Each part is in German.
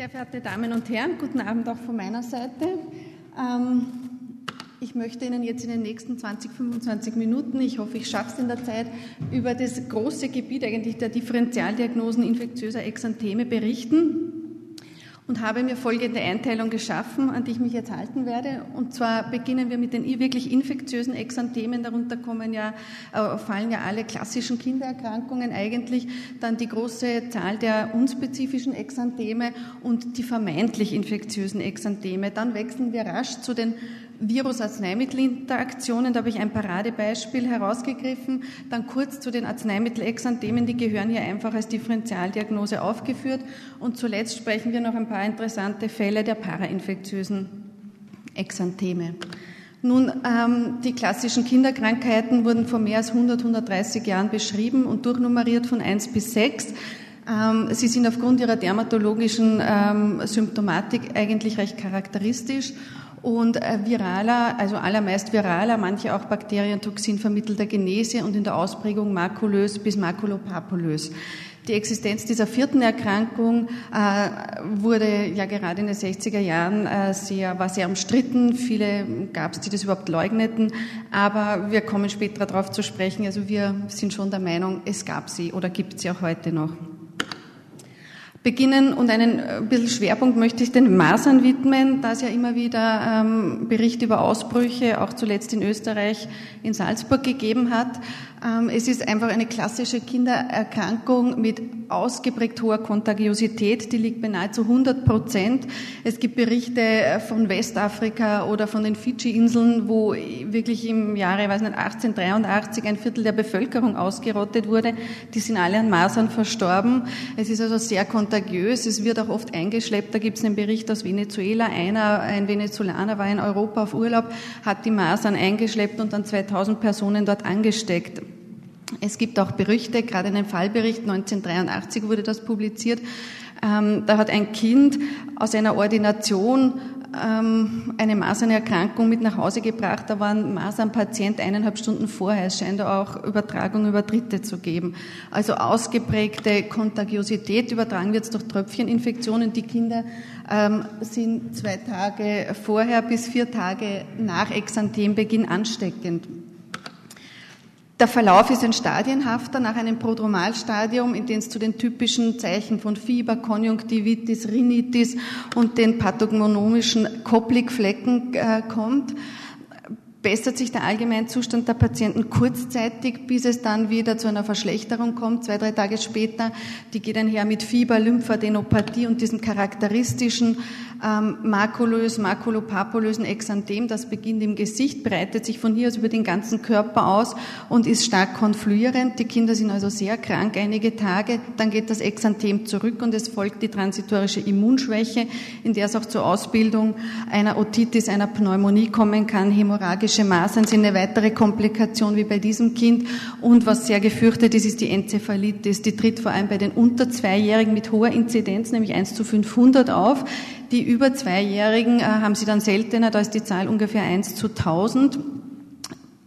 Sehr verehrte Damen und Herren, guten Abend auch von meiner Seite. Ähm, ich möchte Ihnen jetzt in den nächsten 20, 25 Minuten, ich hoffe, ich schaffe es in der Zeit, über das große Gebiet eigentlich der Differentialdiagnosen infektiöser Exantheme berichten und habe mir folgende Einteilung geschaffen, an die ich mich jetzt halten werde. Und zwar beginnen wir mit den wirklich infektiösen Exanthemen. Darunter kommen ja, äh, fallen ja alle klassischen Kindererkrankungen eigentlich. Dann die große Zahl der unspezifischen Exantheme und die vermeintlich infektiösen Exantheme. Dann wechseln wir rasch zu den Virus-Arzneimittelinteraktionen, da habe ich ein Paradebeispiel herausgegriffen. Dann kurz zu den Arzneimittelexanthemen, die gehören hier einfach als Differentialdiagnose aufgeführt. Und zuletzt sprechen wir noch ein paar interessante Fälle der parainfektiösen Exantheme. Nun, ähm, die klassischen Kinderkrankheiten wurden vor mehr als 100, 130 Jahren beschrieben und durchnummeriert von 1 bis 6. Ähm, sie sind aufgrund ihrer dermatologischen ähm, Symptomatik eigentlich recht charakteristisch und äh, viraler, also allermeist viraler, manche auch Bakterientoxin vermittelter Genese und in der Ausprägung makulös bis makulopapulös. Die Existenz dieser vierten Erkrankung äh, wurde ja gerade in den 60er Jahren äh, sehr, war sehr umstritten. Viele gab es, die das überhaupt leugneten. Aber wir kommen später darauf zu sprechen. Also wir sind schon der Meinung, es gab sie oder gibt sie auch heute noch beginnen und einen äh, bisschen Schwerpunkt möchte ich den Masern widmen, da es ja immer wieder ähm, Berichte über Ausbrüche, auch zuletzt in Österreich, in Salzburg gegeben hat. Ähm, es ist einfach eine klassische Kindererkrankung mit ausgeprägt hoher Kontagiosität, die liegt bei nahezu 100 Prozent. Es gibt Berichte äh, von Westafrika oder von den Fidschi-Inseln, wo wirklich im Jahre weiß nicht, 1883 ein Viertel der Bevölkerung ausgerottet wurde. Die sind alle an Masern verstorben. Es ist also sehr kontagiös. Es wird auch oft eingeschleppt. Da gibt es einen Bericht aus Venezuela. Einer, ein Venezolaner, war in Europa auf Urlaub, hat die Masern eingeschleppt und dann 2000 Personen dort angesteckt. Es gibt auch Berichte, gerade in einem Fallbericht 1983 wurde das publiziert. Ähm, da hat ein Kind aus einer Ordination ähm, eine Masernerkrankung mit nach Hause gebracht. Da war ein Masernpatient eineinhalb Stunden vorher. Es scheint auch Übertragung über Dritte zu geben. Also ausgeprägte Kontagiosität. Übertragen wird es durch Tröpfcheninfektionen. Die Kinder ähm, sind zwei Tage vorher bis vier Tage nach Exanthembeginn ansteckend. Der Verlauf ist ein stadienhafter nach einem Prodromalstadium, in dem es zu den typischen Zeichen von Fieber, Konjunktivitis, Rhinitis und den pathognomischen Koplikflecken äh, kommt bessert sich der Allgemeinzustand der Patienten kurzzeitig, bis es dann wieder zu einer Verschlechterung kommt, zwei, drei Tage später. Die geht einher mit Fieber, Lymphadenopathie und diesem charakteristischen ähm, makulös, makulopapulösen Exanthem. Das beginnt im Gesicht, breitet sich von hier aus über den ganzen Körper aus und ist stark konfluierend. Die Kinder sind also sehr krank einige Tage. Dann geht das Exanthem zurück und es folgt die transitorische Immunschwäche, in der es auch zur Ausbildung einer Otitis, einer Pneumonie kommen kann, hämorrhagische Masern sind eine weitere Komplikation wie bei diesem Kind. Und was sehr gefürchtet ist, ist die Enzephalitis. Die tritt vor allem bei den unter Zweijährigen mit hoher Inzidenz, nämlich 1 zu 500 auf. Die über Zweijährigen äh, haben sie dann seltener, da ist die Zahl ungefähr 1 zu 1000.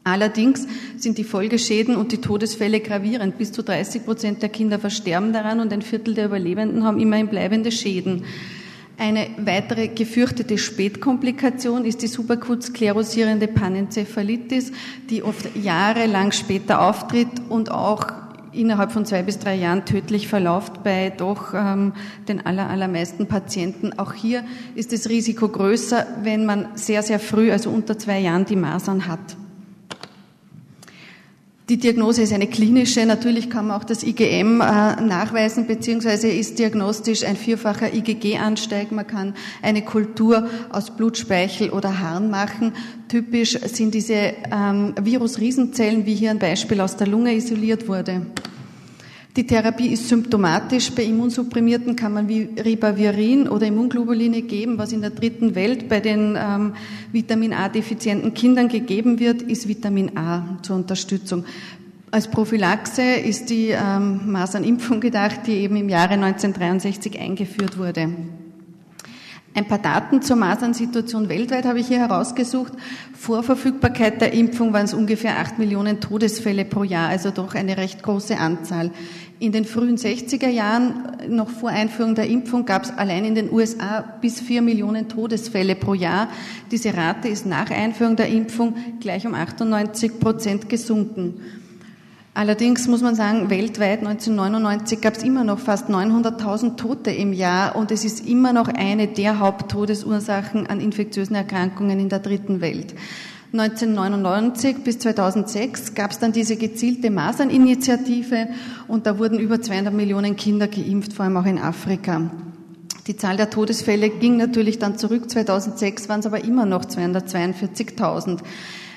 Allerdings sind die Folgeschäden und die Todesfälle gravierend. Bis zu 30 Prozent der Kinder versterben daran und ein Viertel der Überlebenden haben immerhin bleibende Schäden. Eine weitere gefürchtete Spätkomplikation ist die superkut sklerosierende Panenzephalitis, die oft jahrelang später auftritt und auch innerhalb von zwei bis drei Jahren tödlich verläuft bei doch ähm, den aller, allermeisten Patienten. Auch hier ist das Risiko größer, wenn man sehr, sehr früh, also unter zwei Jahren, die Masern hat. Die Diagnose ist eine klinische. Natürlich kann man auch das IgM äh, nachweisen, beziehungsweise ist diagnostisch ein vierfacher IgG-Ansteig. Man kann eine Kultur aus Blutspeichel oder Harn machen. Typisch sind diese ähm, Virusriesenzellen, wie hier ein Beispiel aus der Lunge isoliert wurde. Die Therapie ist symptomatisch. Bei Immunsupprimierten kann man wie Ribavirin oder Immunglobuline geben. Was in der dritten Welt bei den ähm, Vitamin A-defizienten Kindern gegeben wird, ist Vitamin A zur Unterstützung. Als Prophylaxe ist die ähm, Masernimpfung gedacht, die eben im Jahre 1963 eingeführt wurde. Ein paar Daten zur Masernsituation weltweit habe ich hier herausgesucht. Vor Verfügbarkeit der Impfung waren es ungefähr acht Millionen Todesfälle pro Jahr, also doch eine recht große Anzahl. In den frühen 60er Jahren, noch vor Einführung der Impfung, gab es allein in den USA bis vier Millionen Todesfälle pro Jahr. Diese Rate ist nach Einführung der Impfung gleich um 98 Prozent gesunken. Allerdings muss man sagen, weltweit 1999 gab es immer noch fast 900.000 Tote im Jahr und es ist immer noch eine der Haupttodesursachen an infektiösen Erkrankungen in der dritten Welt. 1999 bis 2006 gab es dann diese gezielte Maserninitiative und da wurden über 200 Millionen Kinder geimpft, vor allem auch in Afrika. Die Zahl der Todesfälle ging natürlich dann zurück. 2006 waren es aber immer noch 242.000.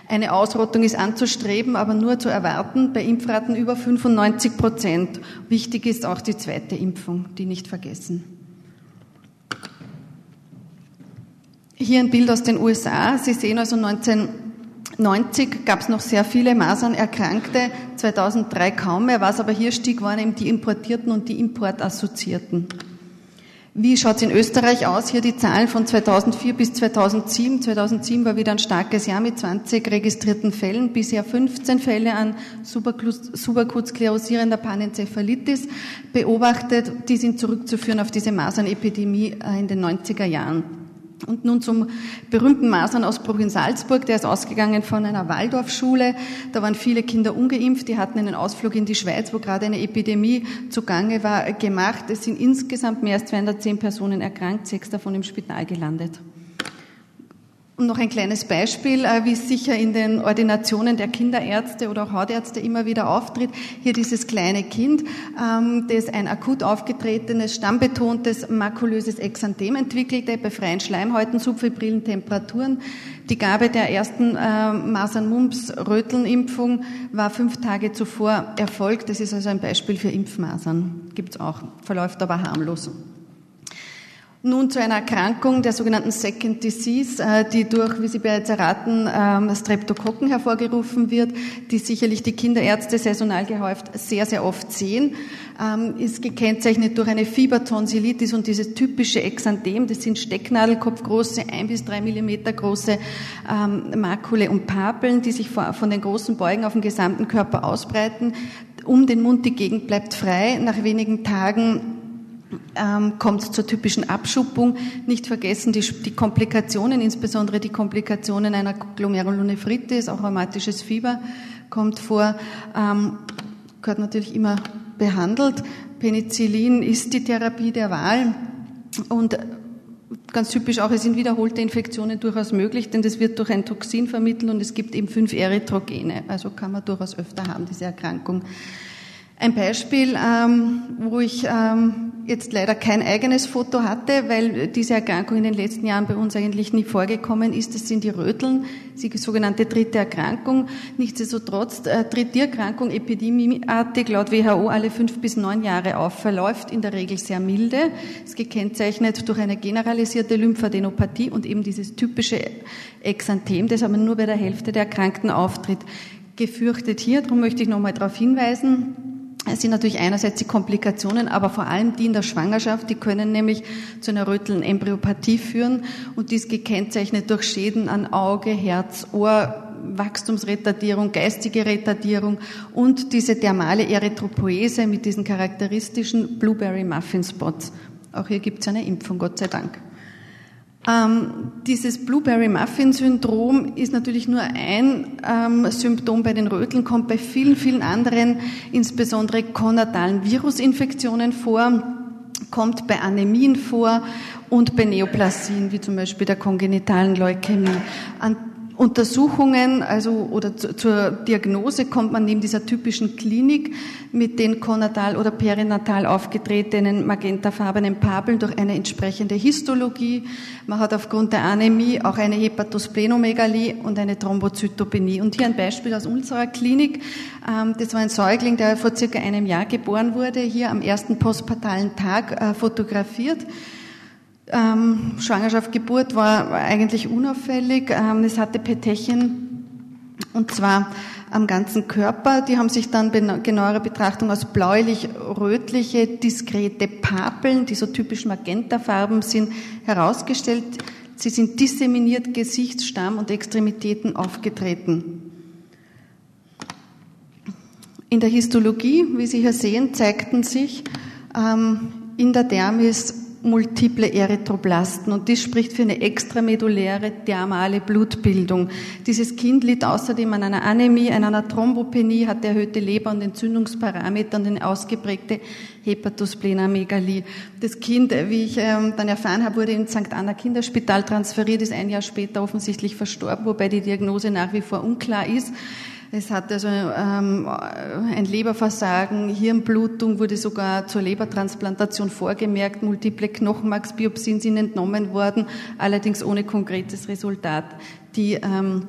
Eine Ausrottung ist anzustreben, aber nur zu erwarten bei Impfraten über 95 Prozent. Wichtig ist auch die zweite Impfung, die nicht vergessen. Hier ein Bild aus den USA. Sie sehen also 1990 gab es noch sehr viele Masernerkrankte, 2003 kaum mehr. Was aber hier stieg, waren eben die Importierten und die Importassoziierten. Wie schaut es in Österreich aus? Hier die Zahlen von 2004 bis 2007. 2007 war wieder ein starkes Jahr mit 20 registrierten Fällen, bisher 15 Fälle an subakut Panenzephalitis beobachtet. Die sind zurückzuführen auf diese Masernepidemie äh, in den 90er Jahren. Und nun zum berühmten Masernausbruch in Salzburg. Der ist ausgegangen von einer Waldorfschule. Da waren viele Kinder ungeimpft. Die hatten einen Ausflug in die Schweiz, wo gerade eine Epidemie zugange war, gemacht. Es sind insgesamt mehr als 210 Personen erkrankt, sechs davon im Spital gelandet. Und noch ein kleines Beispiel, äh, wie es sicher in den Ordinationen der Kinderärzte oder auch Hautärzte immer wieder auftritt. Hier dieses kleine Kind, ähm, das ein akut aufgetretenes, stammbetontes, makulöses Exanthem entwickelte bei freien Schleimhäuten, subfibrillen Temperaturen. Die Gabe der ersten äh, Masern-Mumps-Röteln-Impfung war fünf Tage zuvor erfolgt. Das ist also ein Beispiel für Impfmasern. Gibt's auch, verläuft aber harmlos. Nun zu einer Erkrankung der sogenannten Second Disease, äh, die durch, wie Sie bereits erraten, ähm, Streptokokken hervorgerufen wird, die sicherlich die Kinderärzte saisonal gehäuft sehr, sehr oft sehen, ähm, ist gekennzeichnet durch eine Fiebertonsillitis und dieses typische Exanthem, das sind Stecknadelkopfgroße, ein bis drei Millimeter große ähm, Makule und Papeln, die sich von den großen Beugen auf den gesamten Körper ausbreiten. Um den Mund die Gegend bleibt frei. Nach wenigen Tagen ähm, kommt es zur typischen Abschuppung. Nicht vergessen die, die, Komplikationen, insbesondere die Komplikationen einer Glomerulonephritis, auch rheumatisches Fieber kommt vor, ähm, gehört natürlich immer behandelt. Penicillin ist die Therapie der Wahl und ganz typisch auch, es sind wiederholte Infektionen durchaus möglich, denn das wird durch ein Toxin vermittelt und es gibt eben fünf Erythrogene, also kann man durchaus öfter haben, diese Erkrankung. Ein Beispiel, ähm, wo ich ähm, jetzt leider kein eigenes Foto hatte, weil diese Erkrankung in den letzten Jahren bei uns eigentlich nie vorgekommen ist. Das sind die Röteln, die sogenannte dritte Erkrankung. Nichtsdestotrotz äh, tritt die Erkrankung epidemieartig laut WHO alle fünf bis neun Jahre auf, verläuft in der Regel sehr milde, ist gekennzeichnet durch eine generalisierte Lymphadenopathie und eben dieses typische Exanthem, das aber nur bei der Hälfte der Erkrankten auftritt. Gefürchtet hier, darum möchte ich nochmal darauf hinweisen, es sind natürlich einerseits die Komplikationen, aber vor allem die in der Schwangerschaft, die können nämlich zu einer Röteln-Embryopathie führen und dies gekennzeichnet durch Schäden an Auge, Herz, Ohr, Wachstumsretardierung, geistige Retardierung und diese dermale Erythropoese mit diesen charakteristischen Blueberry Muffin Spots. Auch hier gibt es eine Impfung, Gott sei Dank. Ähm, dieses Blueberry Muffin Syndrom ist natürlich nur ein ähm, Symptom bei den Röteln, kommt bei vielen, vielen anderen, insbesondere konatalen Virusinfektionen vor, kommt bei Anämien vor und bei Neoplasien, wie zum Beispiel der kongenitalen Leukämie. An Untersuchungen, also oder zu, zur Diagnose kommt man neben dieser typischen Klinik mit den konatal oder perinatal aufgetretenen magentafarbenen Papeln durch eine entsprechende Histologie. Man hat aufgrund der Anämie auch eine Hepatosplenomegalie und eine Thrombozytopenie. Und hier ein Beispiel aus unserer Klinik. Ähm, das war ein Säugling, der vor circa einem Jahr geboren wurde, hier am ersten postpartalen Tag äh, fotografiert. Ähm, Schwangerschaft, Geburt war eigentlich unauffällig. Ähm, es hatte Petechien Und zwar am ganzen Körper. Die haben sich dann bei genauerer Betrachtung als bläulich-rötliche, diskrete Papeln, die so typisch Magentafarben sind, herausgestellt. Sie sind disseminiert Gesicht, Stamm und Extremitäten aufgetreten. In der Histologie, wie Sie hier sehen, zeigten sich ähm, in der Dermis multiple Erythroblasten und das spricht für eine extrameduläre thermale Blutbildung. Dieses Kind litt außerdem an einer Anämie, an einer Thrombopenie, hat erhöhte Leber- und Entzündungsparameter und eine ausgeprägte Hepatosplenomegalie. Das Kind, wie ich ähm, dann erfahren habe, wurde ins St. Anna Kinderspital transferiert, ist ein Jahr später offensichtlich verstorben, wobei die Diagnose nach wie vor unklar ist. Es hat also ähm, ein Leberversagen, Hirnblutung wurde sogar zur Lebertransplantation vorgemerkt, multiple Knochenmarksbiopsien sind entnommen worden, allerdings ohne konkretes Resultat. Die ähm,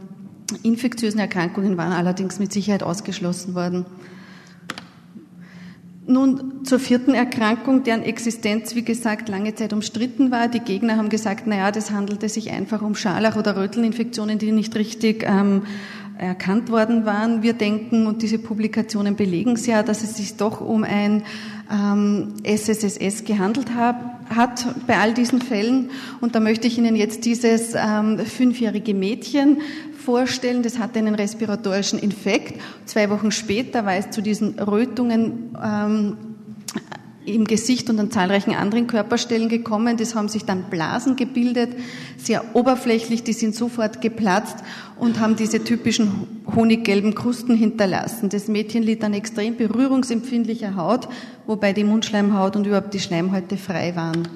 infektiösen Erkrankungen waren allerdings mit Sicherheit ausgeschlossen worden. Nun zur vierten Erkrankung, deren Existenz, wie gesagt, lange Zeit umstritten war. Die Gegner haben gesagt, naja, das handelte sich einfach um Scharlach- oder Rötelninfektionen, die nicht richtig ähm, erkannt worden waren. Wir denken, und diese Publikationen belegen es ja, dass es sich doch um ein ähm, SSSS gehandelt hab, hat bei all diesen Fällen. Und da möchte ich Ihnen jetzt dieses ähm, fünfjährige Mädchen vorstellen. Das hatte einen respiratorischen Infekt. Zwei Wochen später war es zu diesen Rötungen ähm, im Gesicht und an zahlreichen anderen Körperstellen gekommen. Das haben sich dann Blasen gebildet, sehr oberflächlich, die sind sofort geplatzt und haben diese typischen honiggelben Krusten hinterlassen. Das Mädchen litt an extrem berührungsempfindlicher Haut, wobei die Mundschleimhaut und überhaupt die Schleimhäute frei waren.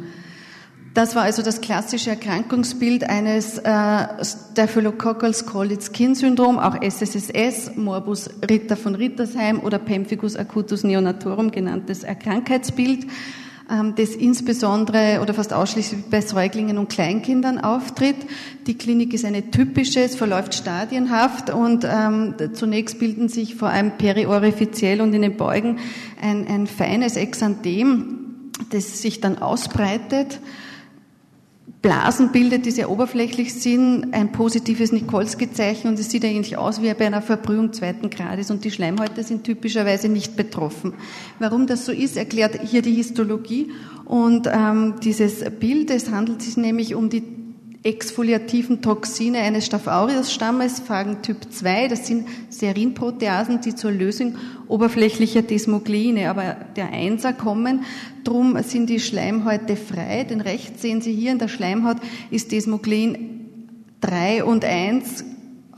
Das war also das klassische Erkrankungsbild eines äh, Staphylococcal Scarlet Skin Syndrom, auch SSSS, Morbus Ritter von Rittersheim oder Pemphigus acutus neonatorum genanntes Krankheitsbild, ähm, das insbesondere oder fast ausschließlich bei Säuglingen und Kleinkindern auftritt. Die Klinik ist eine typische, es verläuft stadienhaft und ähm, zunächst bilden sich vor allem periorifiziell und in den Beugen ein, ein feines Exanthem, das sich dann ausbreitet Blasen bildet, die sehr oberflächlich sind, ein positives Nikolsky-Zeichen und es sieht eigentlich aus wie bei einer Verbrühung zweiten Grades und die Schleimhäute sind typischerweise nicht betroffen. Warum das so ist, erklärt hier die Histologie und ähm, dieses Bild, es handelt sich nämlich um die exfoliativen Toxine eines Staph aureus Stammes, Phagen Typ 2, das sind Serinproteasen, die zur Lösung oberflächlicher Desmogleine, aber der Einser kommen, drum sind die Schleimhäute frei, denn rechts sehen Sie hier in der Schleimhaut ist Desmoglein 3 und 1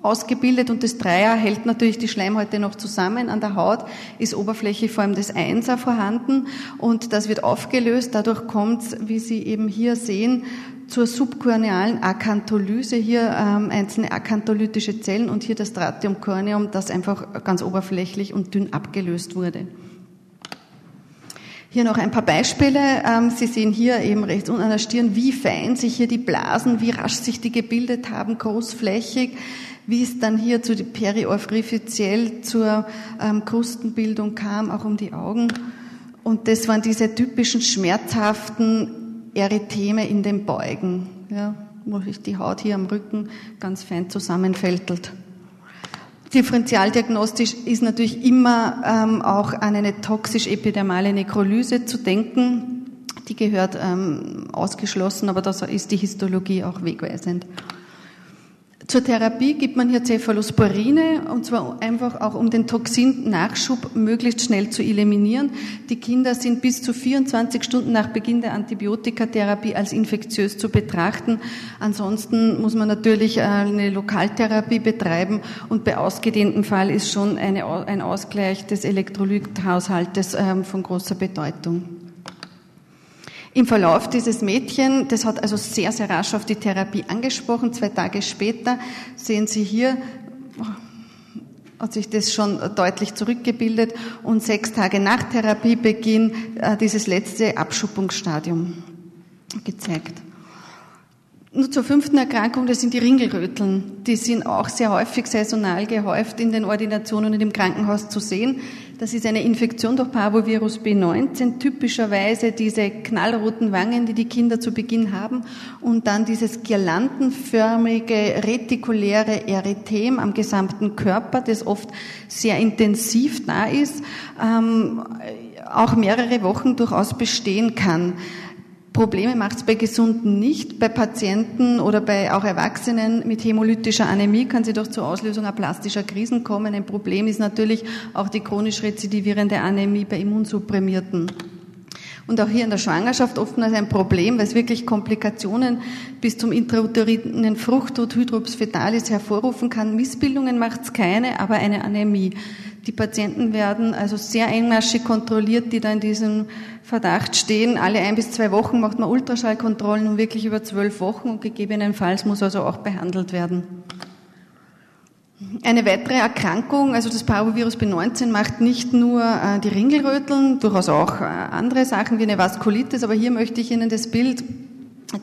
ausgebildet und das Dreier hält natürlich die Schleimhäute noch zusammen. An der Haut ist oberflächlich vor allem das Einser vorhanden und das wird aufgelöst. Dadurch kommt wie Sie eben hier sehen, zur subkornealen Akantholyse, hier ähm, einzelne akantholytische Zellen und hier das Stratium corneum, das einfach ganz oberflächlich und dünn abgelöst wurde. Hier noch ein paar Beispiele. Ähm, Sie sehen hier eben rechts unten an der Stirn, wie fein sich hier die Blasen, wie rasch sich die gebildet haben, großflächig wie es dann hier zu periorfiziell zur ähm, Krustenbildung kam, auch um die Augen. Und das waren diese typischen schmerzhaften Erytheme in den Beugen, ja, wo sich die Haut hier am Rücken ganz fein zusammenfältelt. Differentialdiagnostisch ist natürlich immer ähm, auch an eine toxisch-epidermale Nekrolyse zu denken. Die gehört ähm, ausgeschlossen, aber da ist die Histologie auch wegweisend. Zur Therapie gibt man hier Cephalosporine, und zwar einfach auch, um den Toxinnachschub möglichst schnell zu eliminieren. Die Kinder sind bis zu 24 Stunden nach Beginn der Antibiotikatherapie als infektiös zu betrachten. Ansonsten muss man natürlich äh, eine Lokaltherapie betreiben und bei ausgedehntem Fall ist schon eine, ein Ausgleich des Elektrolythaushaltes ähm, von großer Bedeutung. Im Verlauf dieses Mädchen, das hat also sehr, sehr rasch auf die Therapie angesprochen. Zwei Tage später sehen Sie hier, hat sich das schon deutlich zurückgebildet und sechs Tage nach Therapiebeginn äh, dieses letzte Abschuppungsstadium gezeigt. Nur zur fünften Erkrankung, das sind die Ringelröteln. Die sind auch sehr häufig saisonal gehäuft in den Ordinationen und im Krankenhaus zu sehen. Das ist eine Infektion durch Parvovirus B19, typischerweise diese knallroten Wangen, die die Kinder zu Beginn haben und dann dieses girlandenförmige retikuläre Erythem am gesamten Körper, das oft sehr intensiv da ist, ähm, auch mehrere Wochen durchaus bestehen kann. Probleme macht es bei Gesunden nicht. Bei Patienten oder bei auch Erwachsenen mit hämolytischer Anämie kann sie doch zur Auslösung aplastischer Krisen kommen. Ein Problem ist natürlich auch die chronisch rezidivierende Anämie bei Immunsupprimierten. Und auch hier in der Schwangerschaft oftmals ein Problem, weil es wirklich Komplikationen bis zum intrauterinen Fruchttod Hydrops fetalis hervorrufen kann. Missbildungen macht es keine, aber eine Anämie. Die Patienten werden also sehr engmaschig kontrolliert, die da in diesem Verdacht stehen. Alle ein bis zwei Wochen macht man Ultraschallkontrollen und wirklich über zwölf Wochen und gegebenenfalls muss also auch behandelt werden. Eine weitere Erkrankung, also das Parvovirus B19 macht nicht nur äh, die Ringelröteln, durchaus auch äh, andere Sachen wie eine Vaskulitis, aber hier möchte ich Ihnen das Bild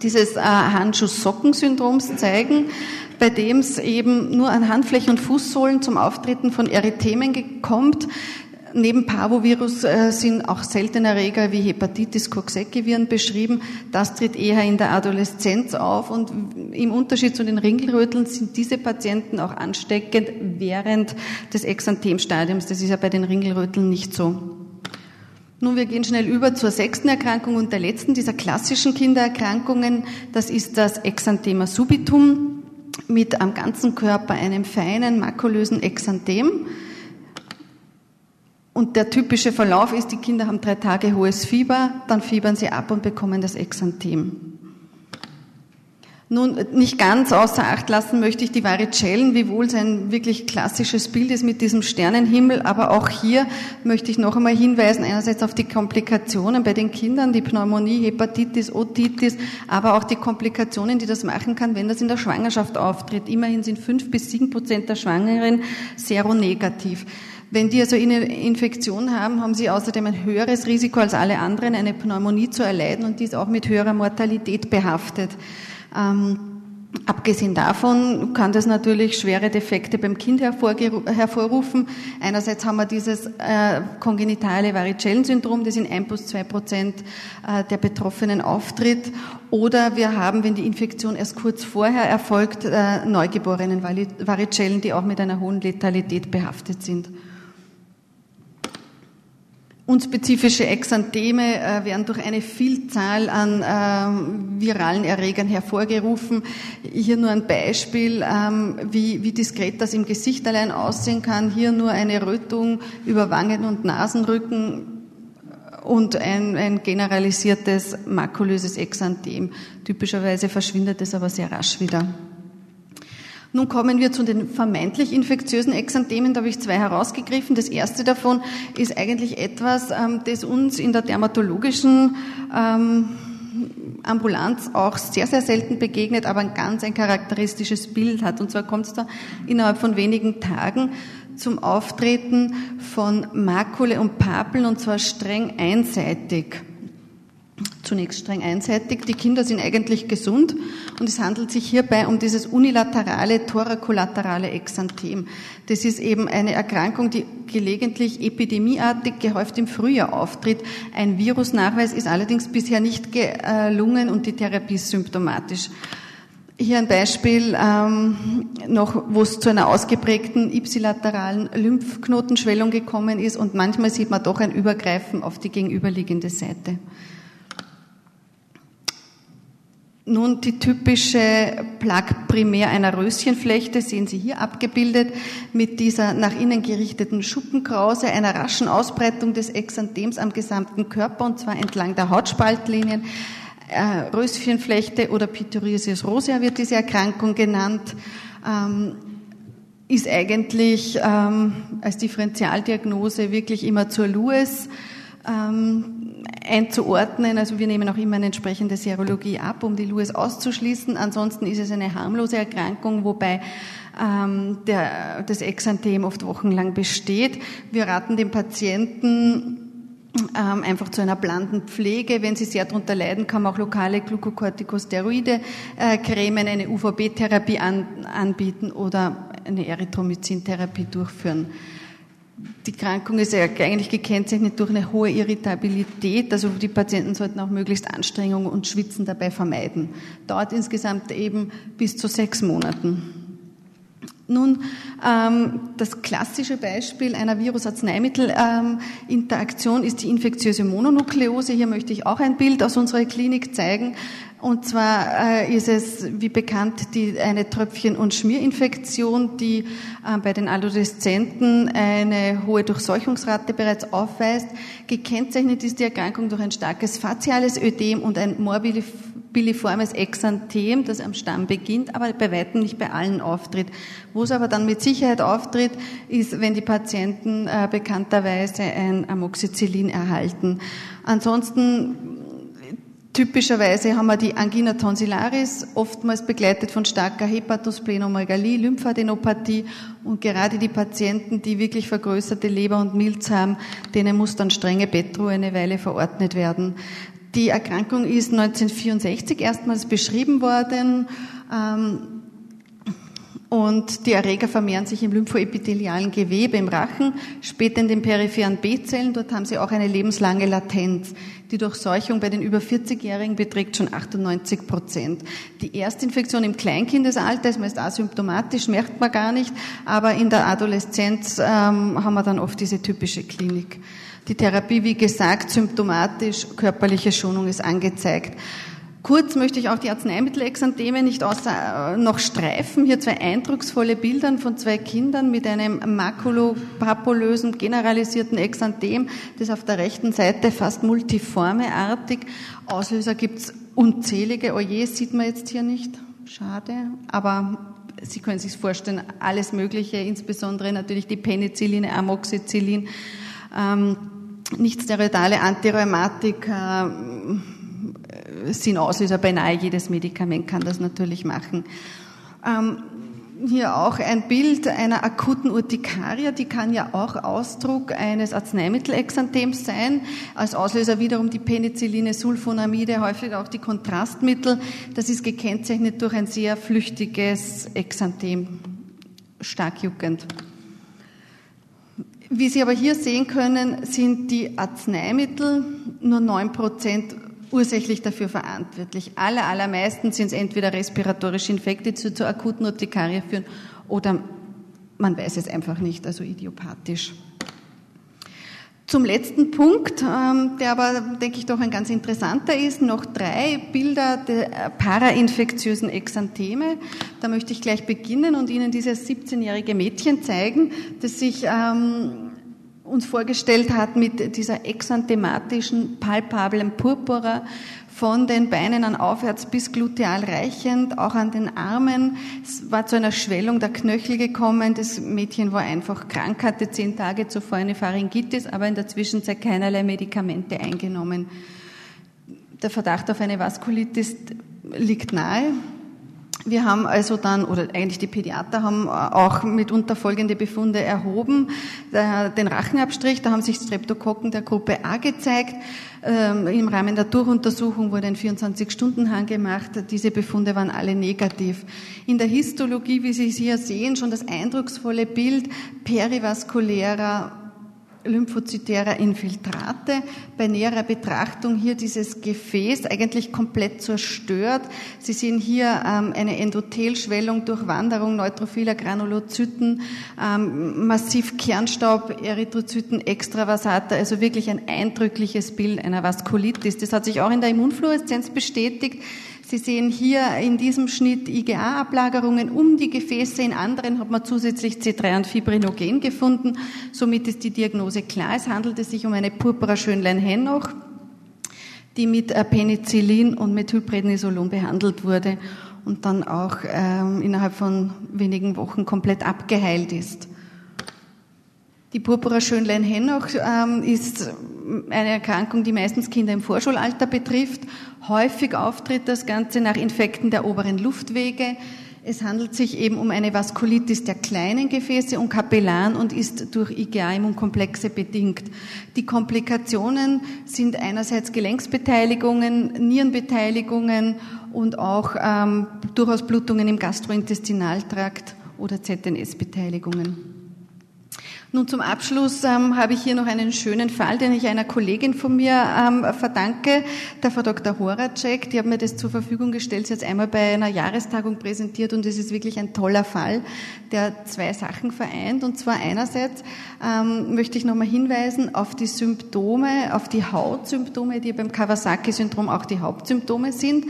dieses äh, Handschuh-Socken-Syndroms zeigen, bei dem es eben nur an Handflächen und Fußsohlen zum Auftreten von Erythemen kommt. Neben Parvovirus äh, sind auch seltene Erreger wie Hepatitis, Coxsackie-Viren beschrieben. Das tritt eher in der Adoleszenz auf und im Unterschied zu den Ringelröteln sind diese Patienten auch ansteckend während des Exanthemstadiums. Das ist ja bei den Ringelröteln nicht so. Nun, wir gehen schnell über zur sechsten Erkrankung und der letzten dieser klassischen Kindererkrankungen. Das ist das Exanthema subitum mit am ganzen Körper einem feinen, makulösen Exanthem. Und der typische Verlauf ist, die Kinder haben drei Tage hohes Fieber, dann fiebern sie ab und bekommen das Exanthem. Nun, nicht ganz außer Acht lassen möchte ich die Varicellen, wiewohl es ein wirklich klassisches Bild ist mit diesem Sternenhimmel, aber auch hier möchte ich noch einmal hinweisen, einerseits auf die Komplikationen bei den Kindern, die Pneumonie, Hepatitis, Otitis, aber auch die Komplikationen, die das machen kann, wenn das in der Schwangerschaft auftritt. Immerhin sind fünf bis sieben Prozent der Schwangeren seronegativ. Wenn die also eine Infektion haben, haben sie außerdem ein höheres Risiko als alle anderen, eine Pneumonie zu erleiden und die ist auch mit höherer Mortalität behaftet. Ähm, Abgesehen davon kann das natürlich schwere Defekte beim Kind hervorrufen. Einerseits haben wir dieses äh, kongenitale Varicellensyndrom, das in ein bis zwei Prozent äh, der Betroffenen auftritt. Oder wir haben, wenn die Infektion erst kurz vorher erfolgt, äh, neugeborenen Varizellen, die auch mit einer hohen Letalität behaftet sind. Unspezifische Exantheme äh, werden durch eine Vielzahl an äh, viralen Erregern hervorgerufen. Hier nur ein Beispiel, ähm, wie, wie diskret das im Gesicht allein aussehen kann. Hier nur eine Rötung über Wangen und Nasenrücken und ein, ein generalisiertes makulöses Exanthem. Typischerweise verschwindet es aber sehr rasch wieder. Nun kommen wir zu den vermeintlich infektiösen Exanthemen. Da habe ich zwei herausgegriffen. Das erste davon ist eigentlich etwas, ähm, das uns in der dermatologischen ähm, Ambulanz auch sehr, sehr selten begegnet, aber ein ganz ein charakteristisches Bild hat. Und zwar kommt es da innerhalb von wenigen Tagen zum Auftreten von Makule und Papeln und zwar streng einseitig zunächst streng einseitig. Die Kinder sind eigentlich gesund und es handelt sich hierbei um dieses unilaterale thorakolaterale Exanthem. Das ist eben eine Erkrankung, die gelegentlich epidemieartig gehäuft im Frühjahr auftritt. Ein Virusnachweis ist allerdings bisher nicht gelungen und die Therapie ist symptomatisch. Hier ein Beispiel ähm, noch, wo es zu einer ausgeprägten ipsilateralen Lymphknotenschwellung gekommen ist und manchmal sieht man doch ein Übergreifen auf die gegenüberliegende Seite. Nun die typische Plaque primär einer Röschenflechte sehen Sie hier abgebildet mit dieser nach innen gerichteten Schuppenkrause, einer raschen Ausbreitung des Exanthems am gesamten Körper und zwar entlang der Hautspaltlinien. Äh, Röschenflechte oder Pityriasis rosea wird diese Erkrankung genannt. Ähm, ist eigentlich ähm, als Differentialdiagnose wirklich immer zur ähm, einzuordnen. Also wir nehmen auch immer eine entsprechende Serologie ab, um die Lewis auszuschließen. Ansonsten ist es eine harmlose Erkrankung, wobei ähm, der, das Exanthem oft wochenlang besteht. Wir raten den Patienten ähm, einfach zu einer blanden Pflege. Wenn sie sehr darunter leiden, kann man auch lokale Glucocorticosteroide äh, cremen, eine UVB-Therapie an, anbieten oder eine Erythromycin-Therapie durchführen. Die Krankung ist ja eigentlich gekennzeichnet durch eine hohe Irritabilität. Also die Patienten sollten auch möglichst Anstrengung und Schwitzen dabei vermeiden. Dauert insgesamt eben bis zu sechs Monaten. Nun, ähm, das klassische Beispiel einer Virus-Arzneimittel-Interaktion ist die infektiöse Mononukleose. Hier möchte ich auch ein Bild aus unserer Klinik zeigen. Und zwar äh, ist es, wie bekannt, die, eine Tröpfchen- und Schmierinfektion, die äh, bei den Adoleszenten eine hohe Durchseuchungsrate bereits aufweist. Gekennzeichnet ist die Erkrankung durch ein starkes faciales Ödem und ein morbiliformes Exanthem, das am Stamm beginnt, aber bei weitem nicht bei allen auftritt. Wo es aber dann mit Sicherheit auftritt, ist, wenn die Patienten äh, bekannterweise ein Amoxicillin erhalten. Ansonsten Typischerweise haben wir die Angina tonsillaris, oftmals begleitet von starker Hepatosplenomegalie, Lymphadenopathie und gerade die Patienten, die wirklich vergrößerte Leber und Milz haben, denen muss dann strenge Bettruhe eine Weile verordnet werden. Die Erkrankung ist 1964 erstmals beschrieben worden. Ähm, und die Erreger vermehren sich im lymphoepithelialen Gewebe im Rachen, später in den peripheren B-Zellen. Dort haben sie auch eine lebenslange Latenz. Die Durchseuchung bei den über 40-Jährigen beträgt schon 98 Prozent. Die Erstinfektion im Kleinkindesalter ist meist asymptomatisch, merkt man gar nicht, aber in der Adoleszenz ähm, haben wir dann oft diese typische Klinik. Die Therapie, wie gesagt, symptomatisch, körperliche Schonung ist angezeigt. Kurz möchte ich auch die Arzneimittelexantheme nicht außer, äh, noch streifen. Hier zwei eindrucksvolle Bilder von zwei Kindern mit einem makulopapulösen generalisierten Exanthem, das auf der rechten Seite fast multiformeartig. Auslöser gibt's unzählige. Oje sieht man jetzt hier nicht. Schade. Aber Sie können sich vorstellen, alles Mögliche, insbesondere natürlich die Penicilline, Amoxicillin, ähm, nicht steroidale Antirheumatika, sind Auslöser. Beinahe jedes Medikament kann das natürlich machen. Ähm, hier auch ein Bild einer akuten Urtikaria, die kann ja auch Ausdruck eines Arzneimittelexanthems sein. Als Auslöser wiederum die Penicilline, Sulfonamide, häufig auch die Kontrastmittel. Das ist gekennzeichnet durch ein sehr flüchtiges Exanthem, stark juckend. Wie Sie aber hier sehen können, sind die Arzneimittel nur neun Prozent ursächlich dafür verantwortlich. Aller, allermeisten sind es entweder respiratorische Infekte, die zu, akuten Urtikaria führen, oder man weiß es einfach nicht, also idiopathisch. Zum letzten Punkt, ähm, der aber, denke ich, doch ein ganz interessanter ist, noch drei Bilder der parainfektiösen Exantheme. Da möchte ich gleich beginnen und Ihnen dieses 17-jährige Mädchen zeigen, das sich ähm, uns vorgestellt hat mit dieser exanthematischen, palpablen Purpura von den Beinen an aufwärts bis gluteal reichend, auch an den Armen. Es war zu einer Schwellung der Knöchel gekommen. Das Mädchen war einfach krank, hatte zehn Tage zuvor eine Pharyngitis, aber in der Zwischenzeit keinerlei Medikamente eingenommen. Der Verdacht auf eine Vaskulitis liegt nahe. Wir haben also dann, oder eigentlich die Pädiater haben auch mitunter folgende Befunde erhoben. Den Rachenabstrich, da haben sich Streptokokken der Gruppe A gezeigt. Ähm, Im Rahmen der Durchuntersuchung wurde ein 24-Stunden-Hang gemacht. Diese Befunde waren alle negativ. In der Histologie, wie Sie hier sehen, schon das eindrucksvolle Bild perivaskulärer lymphozytärer Infiltrate. Bei näherer Betrachtung hier dieses Gefäß eigentlich komplett zerstört. Sie sehen hier ähm, eine Endothelschwellung durch Wanderung neutrophiler Granulozyten, ähm, massiv Kernstaub, Erythrozyten, Extravasata, also wirklich ein eindrückliches Bild einer Vaskulitis. Das hat sich auch in der Immunfluoreszenz bestätigt. Sie sehen hier in diesem Schnitt IgA-Ablagerungen um die Gefäße. In anderen hat man zusätzlich C3 und Fibrinogen gefunden. Somit ist die Diagnose klar. Es handelte sich um eine Purpura Schönlein-Henoch, die mit äh, Penicillin und Methylprednisolon behandelt wurde und dann auch ähm, innerhalb von wenigen Wochen komplett abgeheilt ist. Die Purpura Schönlein-Henoch ähm, ist eine Erkrankung, die meistens Kinder im Vorschulalter betrifft. Häufig auftritt das Ganze nach Infekten der oberen Luftwege. Es handelt sich eben um eine Vaskulitis der kleinen Gefäße und Kapillaren und ist durch IgA-Immunkomplexe bedingt. Die Komplikationen sind einerseits Gelenksbeteiligungen, Nierenbeteiligungen und auch ähm, durchaus Blutungen im Gastrointestinaltrakt oder ZNS-Beteiligungen. Nun zum Abschluss ähm, habe ich hier noch einen schönen Fall, den ich einer Kollegin von mir ähm, verdanke, der Frau Dr. Horacek. Die hat mir das zur Verfügung gestellt. Sie hat es einmal bei einer Jahrestagung präsentiert und es ist wirklich ein toller Fall, der zwei Sachen vereint. Und zwar einerseits ähm, möchte ich nochmal hinweisen auf die Symptome, auf die Hautsymptome, die beim Kawasaki-Syndrom auch die Hauptsymptome sind.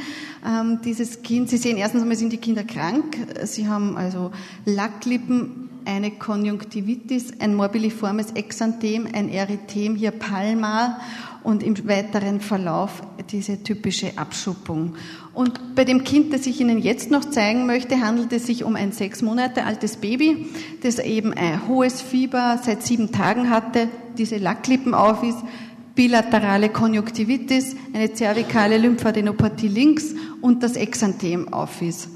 Ähm, dieses Kind, Sie sehen erstens einmal sind die Kinder krank. Sie haben also Lacklippen, eine Konjunktivitis, ein morbilliformes Exanthem, ein Erythem hier palmar und im weiteren Verlauf diese typische Abschuppung. Und bei dem Kind, das ich Ihnen jetzt noch zeigen möchte, handelt es sich um ein sechs Monate altes Baby, das eben ein hohes Fieber seit sieben Tagen hatte, diese Lacklippen aufwies, bilaterale Konjunktivitis, eine zervikale Lymphadenopathie links und das Exanthem aufwies.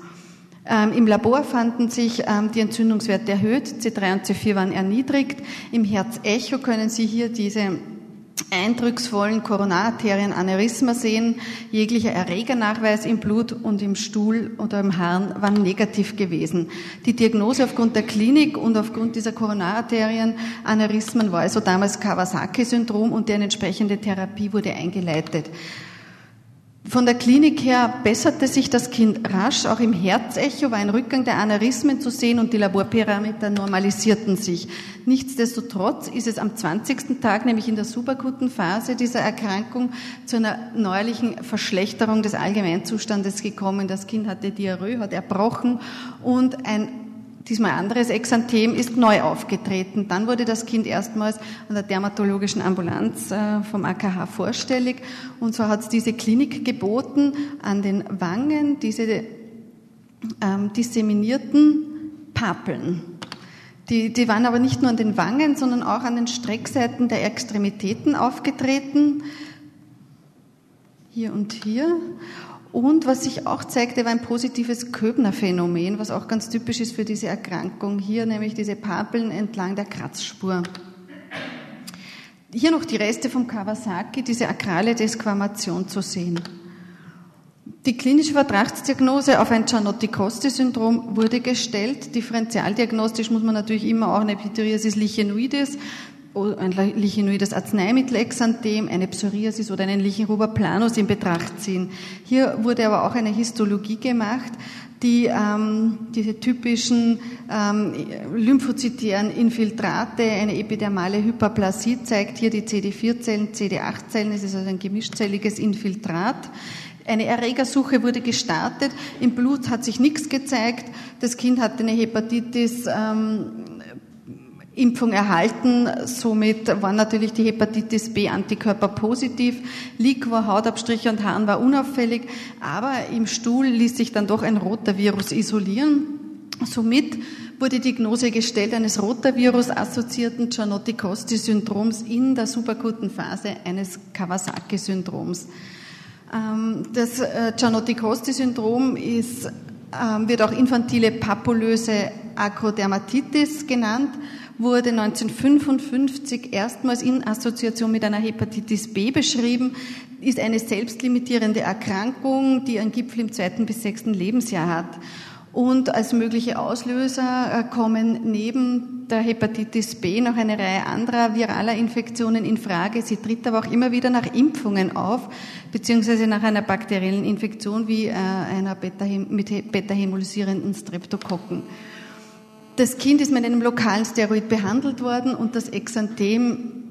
Ähm, Im Labor fanden sich ähm, die Entzündungswerte erhöht, C3 und C4 waren erniedrigt. Im Herzecho können Sie hier diese eindrucksvollen Koronararterienaneurysma sehen. Jeglicher Erregernachweis im Blut und im Stuhl oder im Harn waren negativ gewesen. Die Diagnose aufgrund der Klinik und aufgrund dieser Koronararterienaneurysmen war also damals Kawasaki-Syndrom und deren entsprechende Therapie wurde eingeleitet. Von der Klinik her besserte sich das Kind rasch. Auch im Herzecho war ein Rückgang der Aneurysmen zu sehen und die Laborparameter normalisierten sich. Nichtsdestotrotz ist es am 20. Tag, nämlich in der subakuten Phase dieser Erkrankung, zu einer neuerlichen Verschlechterung des Allgemeinzustandes gekommen. Das Kind hatte Diarrhoe, hat erbrochen und ein diesmal anderes Exanthem ist neu aufgetreten. Dann wurde das Kind erstmals an der dermatologischen Ambulanz äh, vom AKH vorstellig und so hat es diese Klinik geboten an den Wangen, diese ähm, disseminierten Papeln. Die, die waren aber nicht nur an den Wangen, sondern auch an den Streckseiten der Extremitäten aufgetreten. Hier und hier. Und was sich auch zeigte, war ein positives Köbner-Phänomen, was auch ganz typisch ist für diese Erkrankung. Hier nämlich diese Papeln entlang der Kratzspur. Hier noch die Reste vom Kawasaki, diese akrale Desquamation zu sehen. Die klinische Vertragsdiagnose auf ein Giannotti-Costi-Syndrom wurde gestellt. Differentialdiagnostisch muss man natürlich immer auch eine Epitheriasis lichenoides ein lichenoides Arzneimittelexanthem, eine Psoriasis oder einen Lichenruber planus in Betracht ziehen. Hier wurde aber auch eine Histologie gemacht, die ähm, diese typischen ähm, lymphozytären Infiltrate, eine epidermale Hyperplasie zeigt. Hier die CD4-Zellen, CD8-Zellen, es ist also ein gemischzelliges Infiltrat. Eine Erregersuche wurde gestartet. Im Blut hat sich nichts gezeigt. Das Kind hatte eine Hepatitis ähm, Impfung erhalten. Somit waren natürlich die Hepatitis B Antikörper positiv. Liquor, Hautabstriche und Haaren war unauffällig, aber im Stuhl ließ sich dann doch ein roter Virus isolieren. Somit wurde die Diagnose gestellt eines Rotavirus-assoziierten Giannotti-Costi-Syndroms in der superakuten Phase eines Kawasaki-Syndroms. Ähm, das äh, Giannotti-Costi-Syndrom ist, ähm, wird auch infantile papulöse Akrodermatitis genannt wurde 1955 erstmals in Assoziation mit einer Hepatitis B beschrieben, ist eine selbstlimitierende Erkrankung, die einen Gipfel im zweiten bis sechsten Lebensjahr hat. Und als mögliche Auslöser äh, kommen neben der Hepatitis B noch eine Reihe anderer viraler Infektionen in Frage. Sie tritt aber auch immer wieder nach Impfungen auf, beziehungsweise nach einer bakteriellen Infektion wie äh, einer Beta mit beta-hemolysierenden Streptokokken. Das Kind ist mit einem lokalen Steroid behandelt worden und das Exanthem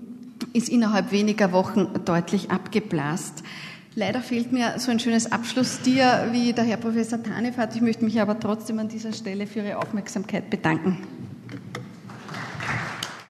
ist innerhalb weniger Wochen deutlich abgeblasst. Leider fehlt mir so ein schönes Abschlussdier, wie der Herr Professor Tanev hat. Ich möchte mich aber trotzdem an dieser Stelle für Ihre Aufmerksamkeit bedanken.